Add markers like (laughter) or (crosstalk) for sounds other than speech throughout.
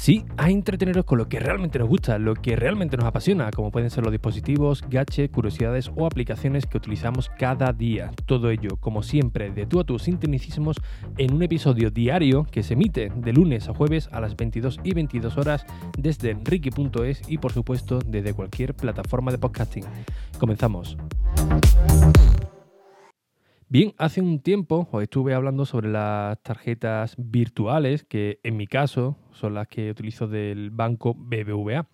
Sí, a entreteneros con lo que realmente nos gusta, lo que realmente nos apasiona, como pueden ser los dispositivos, gadgets, curiosidades o aplicaciones que utilizamos cada día. Todo ello, como siempre, de tú a tus sintonicismos en un episodio diario que se emite de lunes a jueves a las 22 y 22 horas desde enrique.es y por supuesto desde cualquier plataforma de podcasting. Comenzamos. Bien, hace un tiempo os estuve hablando sobre las tarjetas virtuales, que en mi caso son las que utilizo del banco BBVA.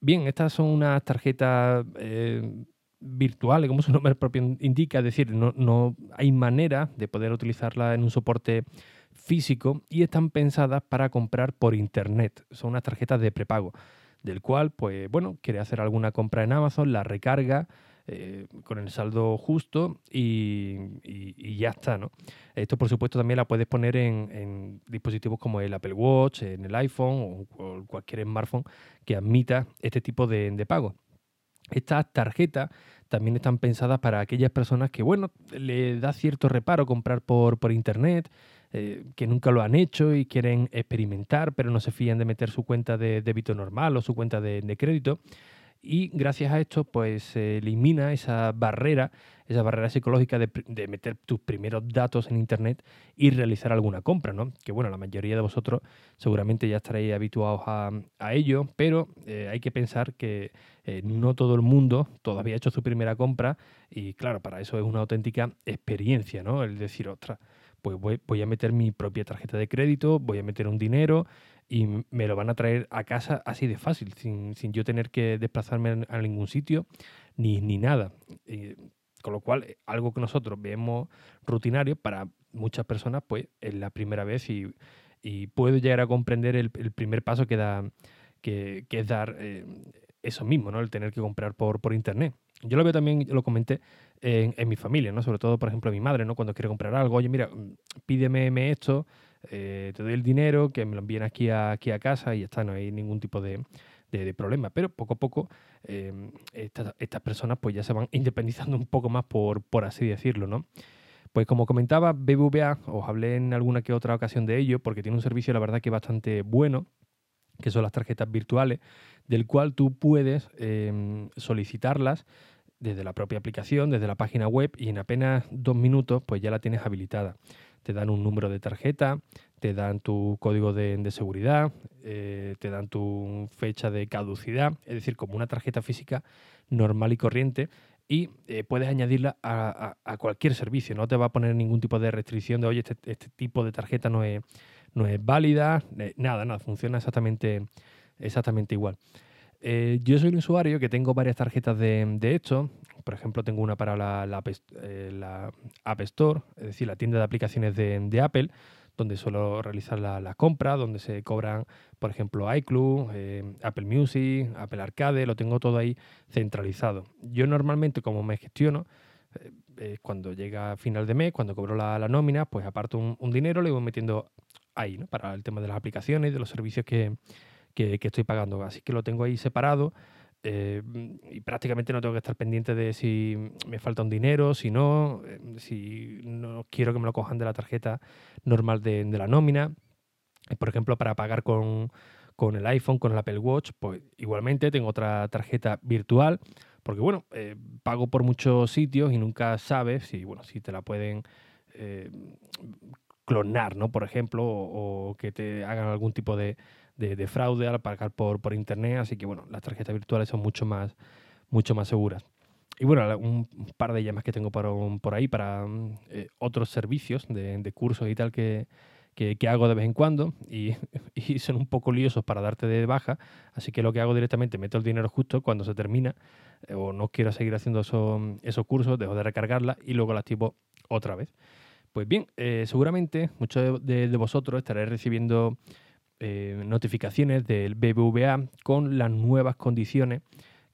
Bien, estas son unas tarjetas eh, virtuales, como su nombre propio indica, es decir, no, no hay manera de poder utilizarlas en un soporte físico y están pensadas para comprar por internet. Son unas tarjetas de prepago, del cual, pues bueno, quiere hacer alguna compra en Amazon, la recarga eh, con el saldo justo y, ya está, ¿no? Esto, por supuesto, también la puedes poner en, dispositivos como el Apple Watch, en el iPhone o, cualquier smartphone que admita este tipo de, pago. Estas tarjetas también están pensadas para aquellas personas que, bueno, le da cierto reparo comprar por, por internet, eh, que nunca lo han hecho y quieren experimentar, pero no se fían de meter su cuenta de débito normal o su cuenta de crédito y gracias a esto pues se elimina esa barrera, esa barrera psicológica de, meter tus primeros datos en internet y realizar alguna compra, ¿no? Que bueno, la mayoría de vosotros seguramente ya estaréis habituados a, ello, pero eh, hay que pensar que eh, no todo el mundo todavía ha hecho su primera compra y claro, para eso es una auténtica experiencia, ¿no? El decir, ostras, pues voy, voy a meter mi propia tarjeta de crédito, voy a meter un dinero y me lo van a traer a casa así de fácil, sin, yo tener que desplazarme a ningún sitio ni, ni nada. con lo cual, eh, algo que nosotros vemos rutinario para muchas personas, pues es la primera vez y, puedo llegar a comprender el, primer paso que da, que, es dar eh, eso mismo, ¿no? El tener que comprar por, por internet. Yo lo veo también, lo comenté en, en, mi familia, ¿no? Sobre todo, por ejemplo, mi madre, ¿no? Cuando quiere comprar algo, oye, mira, pídeme esto, eh, te doy el dinero, que me lo envíen aquí a, casa y ya está, no hay ningún tipo de, problema. Pero poco a poco em, estas, personas pues ya se van (laughs) independizando un poco más, por, por así decirlo, ¿no? Pues como comentaba, BBVA, os hablé en alguna que otra ocasión de ello, porque tiene un servicio, la verdad, que bastante bueno, que son las tarjetas virtuales, del cual tú puedes em, solicitarlas desde la propia aplicación, desde la página web, y en apenas dos minutos, pues ya la tienes habilitada te dan un número de tarjeta, te dan tu código de, seguridad, eh, te dan tu fecha de caducidad, es decir, como una tarjeta física normal y corriente, y eh, puedes añadirla a, cualquier servicio, no te va a poner ningún tipo de restricción de, oye, este, este tipo de tarjeta no es, no es válida, nada, nada, funciona exactamente, exactamente igual. Yo soy un usuario que tengo varias tarjetas de, de esto. Por ejemplo, tengo una para la, la, eh, App Store, es decir, la tienda de aplicaciones de, Apple, donde suelo realizar la, la, compra, donde se cobran, por ejemplo, iClub, eh, Apple Music, Apple Arcade, lo tengo todo ahí centralizado. Yo normalmente, como me gestiono, eh, cuando llega final de mes, cuando cobro la, nómina, pues aparto un, dinero, le voy metiendo ahí, ¿no? Para el tema de las aplicaciones de los servicios que, que estoy pagando. Así que lo tengo ahí separado eh, y prácticamente no tengo que estar pendiente de si me falta un dinero, si no, eh, si no quiero que me lo cojan de la tarjeta normal de, la nómina. Eh, por ejemplo, para pagar con, el iPhone, con el Apple Watch, pues igualmente tengo otra tarjeta virtual, porque bueno, pago por muchos sitios y nunca sabes si, bueno, si te la pueden clonar, ¿no? Por ejemplo, o que te hagan algún tipo de, de, fraude al pagar por, por internet, así que bueno, las tarjetas virtuales son mucho más, mucho más seguras. Y bueno, un par de llamas que tengo por, por ahí para eh, otros servicios de, cursos y tal que, hago de vez en cuando (laughs) y, son un poco liosos para darte de baja, así que lo que hago directamente, meto el dinero justo cuando se termina eh, o no quiero seguir haciendo esos cursos, dejo de recargarla y luego la activo otra vez. Pues bien, eh, seguramente muchos de, de, vosotros estaréis recibiendo eh, notificaciones del BBVA con las nuevas condiciones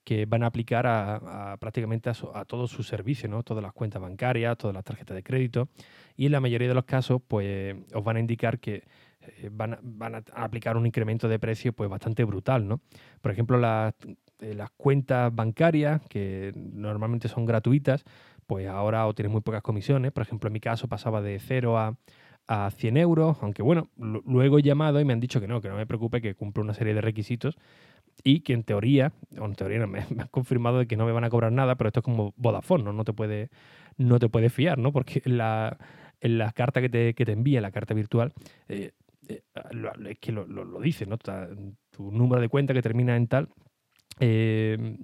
que van a aplicar a, prácticamente a, todos sus servicios, ¿no? todas las cuentas bancarias, todas las tarjetas de crédito. Y en la mayoría de los casos, pues os van a indicar que eh, van, a, aplicar un incremento de precio pues, bastante brutal. ¿no? Por ejemplo, las eh, cuentas bancarias, que normalmente son gratuitas, pues ahora o tienes muy pocas comisiones. Por ejemplo, en mi caso pasaba de 0 a, a 100 euros, aunque bueno, luego he llamado y me han dicho que no, que no me preocupe, que cumplo una serie de requisitos y que en teoría, o en teoría (laughs) me, han confirmado de que no me van a cobrar nada, pero esto es como Vodafone, ¿no? No te puede, no te puede fiar, ¿no? Porque la, en la carta que te, que te envía, la carta virtual, eh, eh, es que lo, dice, ¿no? Tu número de cuenta que termina en tal eh,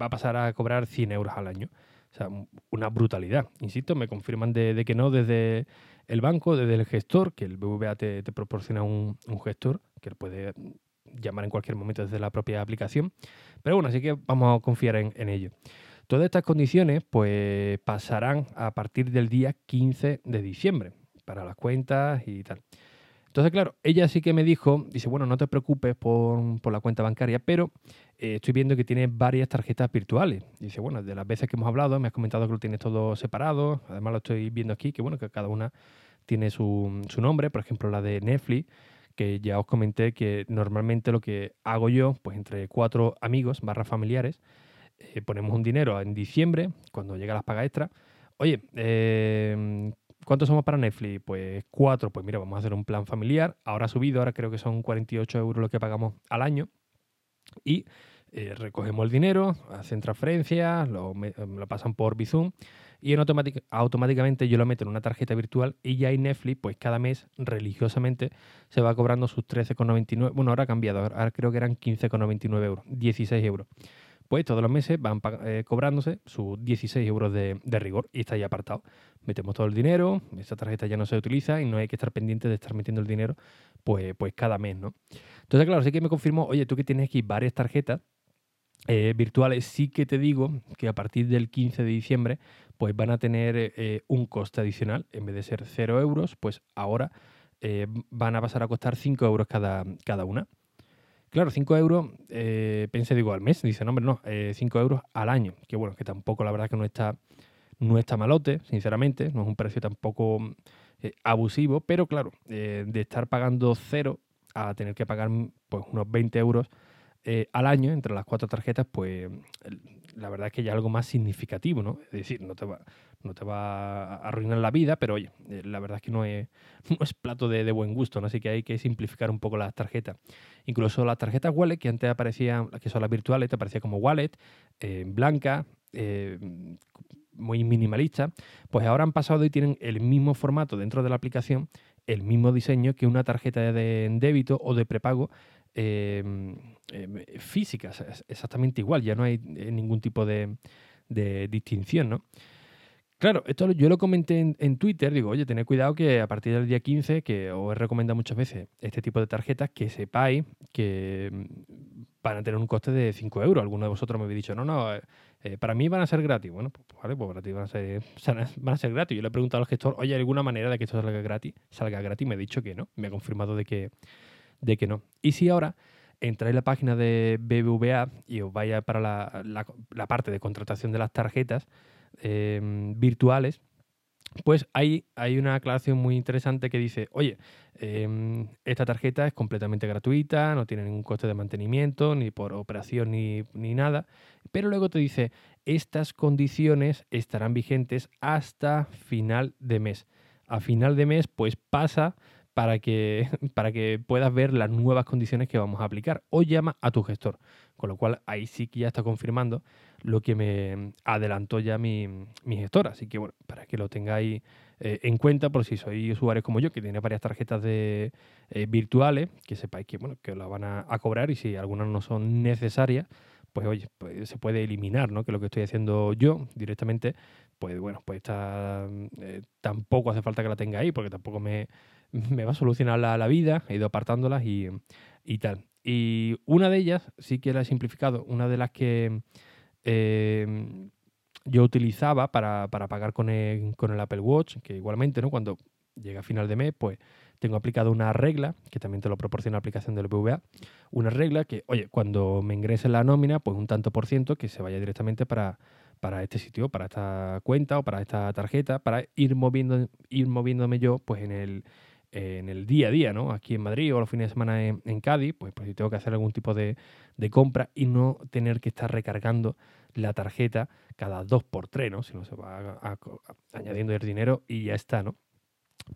va a pasar a cobrar 100 euros al año. O sea, una brutalidad. Insisto, me confirman de, que no desde el banco, desde el gestor, que el BVA te, proporciona un, gestor que puede llamar en cualquier momento desde la propia aplicación. Pero bueno, así que vamos a confiar en, en ello. Todas estas condiciones pues pasarán a partir del día 15 de diciembre para las cuentas y tal. Entonces, claro, ella sí que me dijo, dice, bueno, no te preocupes por, la cuenta bancaria, pero eh, estoy viendo que tiene varias tarjetas virtuales. Dice, bueno, de las veces que hemos hablado, me has comentado que lo tienes todo separado. Además, lo estoy viendo aquí, que bueno, que cada una tiene su, su nombre. Por ejemplo, la de Netflix, que ya os comenté que normalmente lo que hago yo, pues entre cuatro amigos barra familiares, eh, ponemos un dinero en diciembre, cuando llega las pagas extra. Oye, eh, ¿cuántos somos para Netflix? Pues cuatro. Pues mira, vamos a hacer un plan familiar. Ahora ha subido, ahora creo que son 48 euros lo que pagamos al año. Y eh, recogemos el dinero, hacen transferencias, lo, lo pasan por Bizum y en automáticamente yo lo meto en una tarjeta virtual y ya en Netflix, pues cada mes religiosamente se va cobrando sus 13,99. Bueno, ahora ha cambiado, ahora creo que eran 15,99 euros, 16 euros pues todos los meses van eh, cobrándose sus 16 euros de, rigor y está ahí apartado. Metemos todo el dinero, esa tarjeta ya no se utiliza y no hay que estar pendiente de estar metiendo el dinero pues, pues cada mes, ¿no? Entonces, claro, sí que me confirmó, oye, tú que tienes aquí varias tarjetas eh, virtuales, sí que te digo que a partir del 15 de diciembre pues van a tener eh, un coste adicional. En vez de ser 0 euros, pues ahora van a pasar a costar 5 euros cada, cada una. Claro, 5 euros, eh, pensé, digo, al mes. Dice, no, hombre, no, 5 eh, euros al año. Que bueno, que tampoco la verdad que no está, no está malote, sinceramente. No es un precio tampoco eh, abusivo, pero claro, de estar pagando cero a tener que pagar pues unos 20 euros al año entre las cuatro tarjetas, pues la verdad es que ya algo más significativo, ¿no? Es decir, no te va, no te va a arruinar la vida, pero oye, eh, la verdad es que no es, (laughs) no es plato de, buen gusto, ¿no? Así que hay que simplificar un poco las tarjetas. Incluso las tarjetas wallet, que antes aparecían, que son las virtuales, te aparecía como wallet, eh, blanca, eh, muy minimalista, pues ahora han pasado y tienen el mismo formato dentro de la aplicación, el mismo diseño que una tarjeta de débito o de prepago física, exactamente igual, ya no hay ningún tipo de, de distinción, ¿no? Claro, esto yo lo comenté en, Twitter, digo, oye, tened cuidado que a partir del día 15, que os he recomendado muchas veces este tipo de tarjetas, que sepáis que mm, van a tener un coste de 5 euros. Alguno de vosotros me habéis dicho, no, no, eh, eh, para mí van a ser gratis. Bueno, pues, pues vale, pues para ti van a ser, (laughs) van a ser gratis. Yo le he preguntado al gestor, oye, ¿hay alguna manera de que esto salga gratis? Salga gratis, me ha dicho que no, me ha confirmado de que, de que no. Y si ahora entráis en la página de BBVA y os vaya para la parte de contratación de las tarjetas, Em, virtuales, pues ahí hay una aclaración muy interesante que dice, oye, em, esta tarjeta es completamente gratuita, no tiene ningún coste de mantenimiento, ni por operación, ni, ni nada, pero luego te dice, estas condiciones estarán vigentes hasta final de mes. A final de mes, pues pasa para que, (laughs) para que puedas ver las nuevas condiciones que vamos a aplicar o llama a tu gestor. Con lo cual ahí sí que ya está confirmando lo que me adelantó ya mi, mi gestor. Así que bueno, para que lo tengáis eh, en cuenta por si sois usuarios como yo, que tiene varias tarjetas de, eh, virtuales, que sepáis que, bueno, que las van a, cobrar y si algunas no son necesarias, pues oye, pues se puede eliminar, ¿no? Que lo que estoy haciendo yo directamente, pues bueno, pues está, eh, tampoco hace falta que la tenga ahí, porque tampoco me, me va a solucionar la, vida, he ido apartándolas y, tal. Y una de ellas sí que la he simplificado, una de las que eh, yo utilizaba para, pagar con el, con el, Apple Watch, que igualmente, ¿no? Cuando llega a final de mes, pues tengo aplicado una regla, que también te lo proporciona la aplicación del VA, una regla que, oye, cuando me ingrese la nómina, pues un tanto por ciento que se vaya directamente para, para este sitio, para esta cuenta o para esta tarjeta, para ir moviendo, ir moviéndome yo, pues en el en el día a día, ¿no? Aquí en Madrid o los fines de semana en, Cádiz, pues, pues si tengo que hacer algún tipo de, compra y no tener que estar recargando la tarjeta cada dos por tres, ¿no? Si no se va añadiendo el dinero y ya está, ¿no?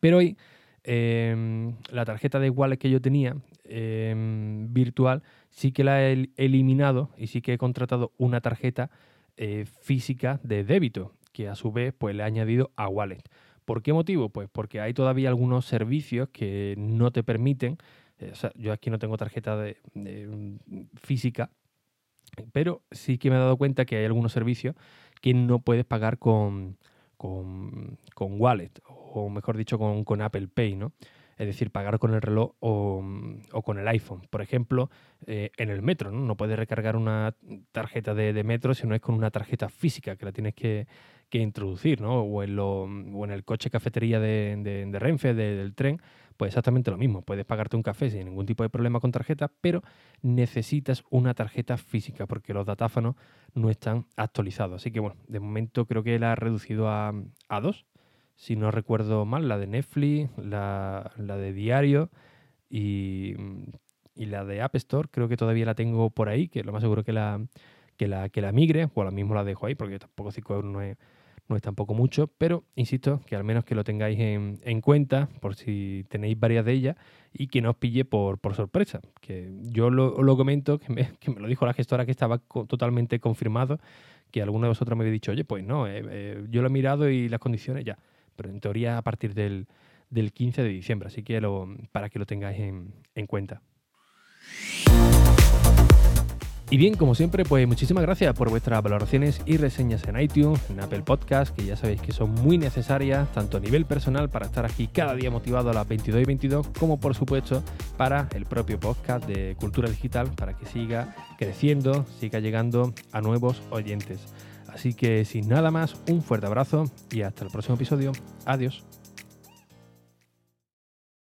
Pero hoy em, la tarjeta de wallet que yo tenía em, virtual sí que la he eliminado y sí que he contratado una tarjeta eh, física de débito que a su vez pues le he añadido a wallet. ¿Por qué motivo? Pues porque hay todavía algunos servicios que no te permiten, eh, yo aquí no tengo tarjeta mm, física, pero sí que me he dado cuenta que hay algunos servicios que no puedes pagar con, con, wallet, o mejor dicho, con, Apple Pay, ¿no? Es decir, pagar con el reloj o, con el iPhone. Por ejemplo, eh, en el metro, ¿no? No puedes recargar una tarjeta de metro si no es con una tarjeta física, que la tienes que, que introducir, ¿no? O en, lo, o en el coche cafetería de, Renfe, del tren, pues exactamente lo mismo. Puedes pagarte un café sin ningún tipo de problema con tarjeta, pero necesitas una tarjeta física porque los datáfonos no están actualizados. Así que bueno, de momento creo que la ha reducido a, a dos, si no recuerdo mal, la de Netflix, la, la de Diario y, y, la de App Store, creo que todavía la tengo por ahí, que lo más seguro que la, que la, que la migre, o ahora mismo la dejo ahí porque tampoco 5 euros no es no es tampoco mucho, pero insisto que al menos que lo tengáis en, cuenta por si tenéis varias de ellas y que no os pille por, sorpresa. Que yo lo, comento, que me, lo dijo la gestora que estaba totalmente confirmado, que alguno de vosotros me había dicho, oye, pues no, eh, eh, yo lo he mirado y las condiciones ya, pero en teoría a partir del, 15 de diciembre, así que lo, para que lo tengáis en cuenta. Y bien, como siempre, pues muchísimas gracias por vuestras valoraciones y reseñas en iTunes, en Apple Podcast, que ya sabéis que son muy necesarias, tanto a nivel personal para estar aquí cada día motivado a las 22 y 22, como por supuesto para el propio podcast de Cultura Digital, para que siga creciendo, siga llegando a nuevos oyentes. Así que sin nada más, un fuerte abrazo y hasta el próximo episodio. Adiós.